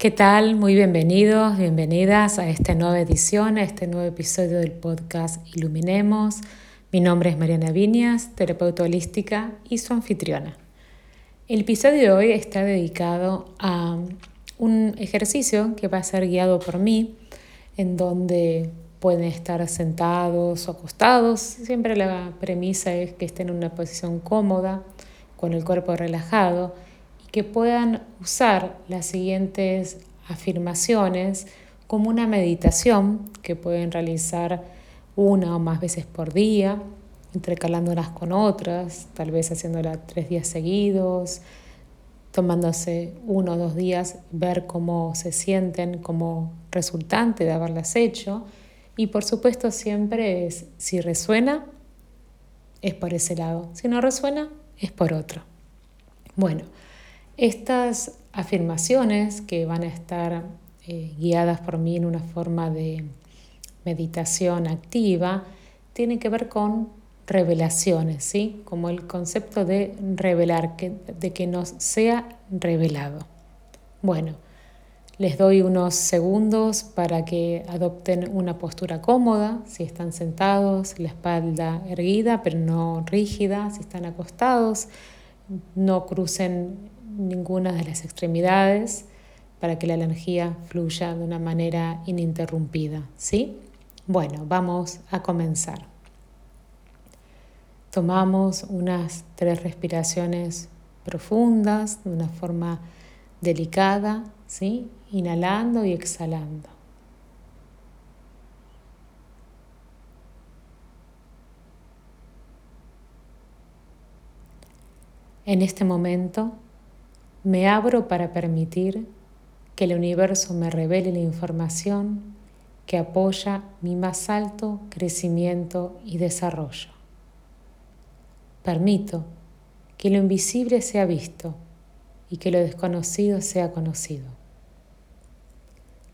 ¿Qué tal? Muy bienvenidos, bienvenidas a esta nueva edición, a este nuevo episodio del podcast Iluminemos. Mi nombre es Mariana Viñas, terapeuta holística y su anfitriona. El episodio de hoy está dedicado a un ejercicio que va a ser guiado por mí, en donde pueden estar sentados o acostados. Siempre la premisa es que estén en una posición cómoda, con el cuerpo relajado que puedan usar las siguientes afirmaciones como una meditación que pueden realizar una o más veces por día, intercalándolas con otras, tal vez haciéndola tres días seguidos, tomándose uno o dos días, ver cómo se sienten como resultante de haberlas hecho. Y por supuesto siempre es, si resuena, es por ese lado. Si no resuena, es por otro. Bueno, estas afirmaciones que van a estar eh, guiadas por mí en una forma de meditación activa tienen que ver con revelaciones, ¿sí? Como el concepto de revelar, de que nos sea revelado. Bueno, les doy unos segundos para que adopten una postura cómoda, si están sentados, la espalda erguida pero no rígida, si están acostados, no crucen ninguna de las extremidades para que la energía fluya de una manera ininterrumpida. ¿sí? Bueno, vamos a comenzar. Tomamos unas tres respiraciones profundas de una forma delicada, ¿sí? inhalando y exhalando. En este momento me abro para permitir que el universo me revele la información que apoya mi más alto crecimiento y desarrollo. Permito que lo invisible sea visto y que lo desconocido sea conocido.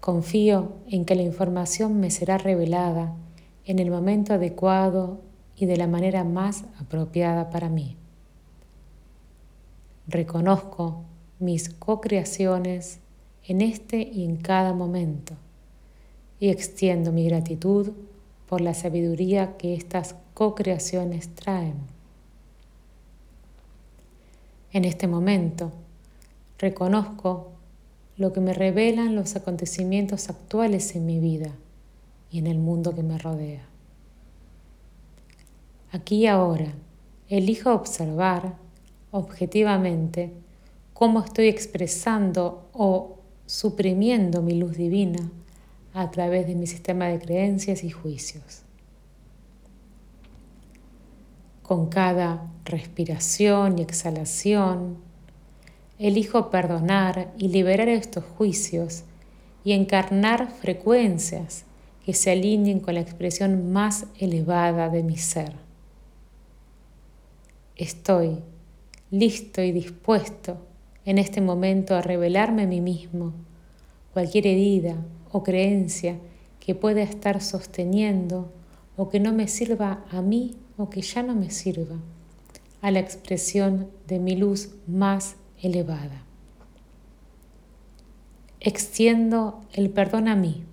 Confío en que la información me será revelada en el momento adecuado y de la manera más apropiada para mí. Reconozco mis co-creaciones en este y en cada momento y extiendo mi gratitud por la sabiduría que estas co-creaciones traen. En este momento reconozco lo que me revelan los acontecimientos actuales en mi vida y en el mundo que me rodea. Aquí y ahora elijo observar objetivamente cómo estoy expresando o suprimiendo mi luz divina a través de mi sistema de creencias y juicios. Con cada respiración y exhalación, elijo perdonar y liberar estos juicios y encarnar frecuencias que se alineen con la expresión más elevada de mi ser. Estoy listo y dispuesto en este momento a revelarme a mí mismo cualquier herida o creencia que pueda estar sosteniendo o que no me sirva a mí o que ya no me sirva, a la expresión de mi luz más elevada. Extiendo el perdón a mí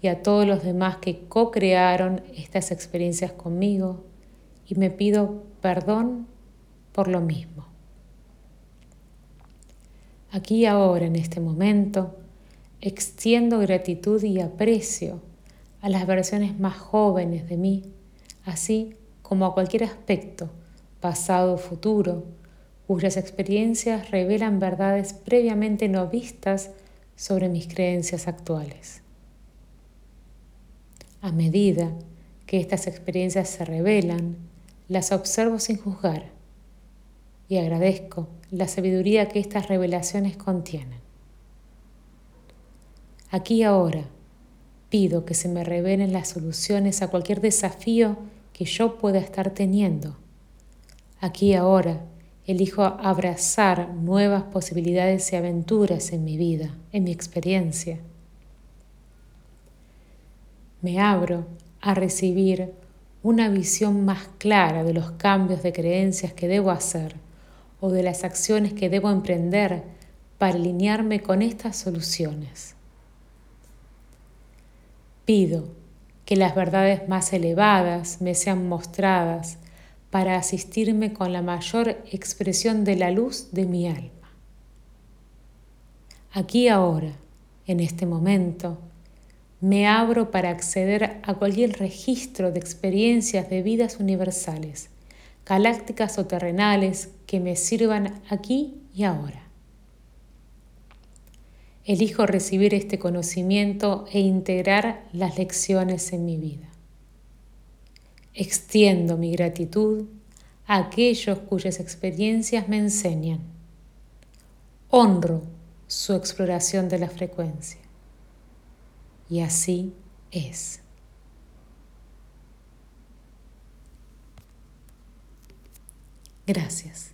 y a todos los demás que co-crearon estas experiencias conmigo y me pido perdón por lo mismo. Aquí ahora, en este momento, extiendo gratitud y aprecio a las versiones más jóvenes de mí, así como a cualquier aspecto, pasado o futuro, cuyas experiencias revelan verdades previamente no vistas sobre mis creencias actuales. A medida que estas experiencias se revelan, las observo sin juzgar y agradezco la sabiduría que estas revelaciones contienen. Aquí ahora pido que se me revelen las soluciones a cualquier desafío que yo pueda estar teniendo. Aquí ahora elijo abrazar nuevas posibilidades y aventuras en mi vida, en mi experiencia. Me abro a recibir una visión más clara de los cambios de creencias que debo hacer o de las acciones que debo emprender para alinearme con estas soluciones. Pido que las verdades más elevadas me sean mostradas para asistirme con la mayor expresión de la luz de mi alma. Aquí ahora, en este momento, me abro para acceder a cualquier registro de experiencias de vidas universales, galácticas o terrenales que me sirvan aquí y ahora. Elijo recibir este conocimiento e integrar las lecciones en mi vida. Extiendo mi gratitud a aquellos cuyas experiencias me enseñan. Honro su exploración de la frecuencia. Y así es. Gracias.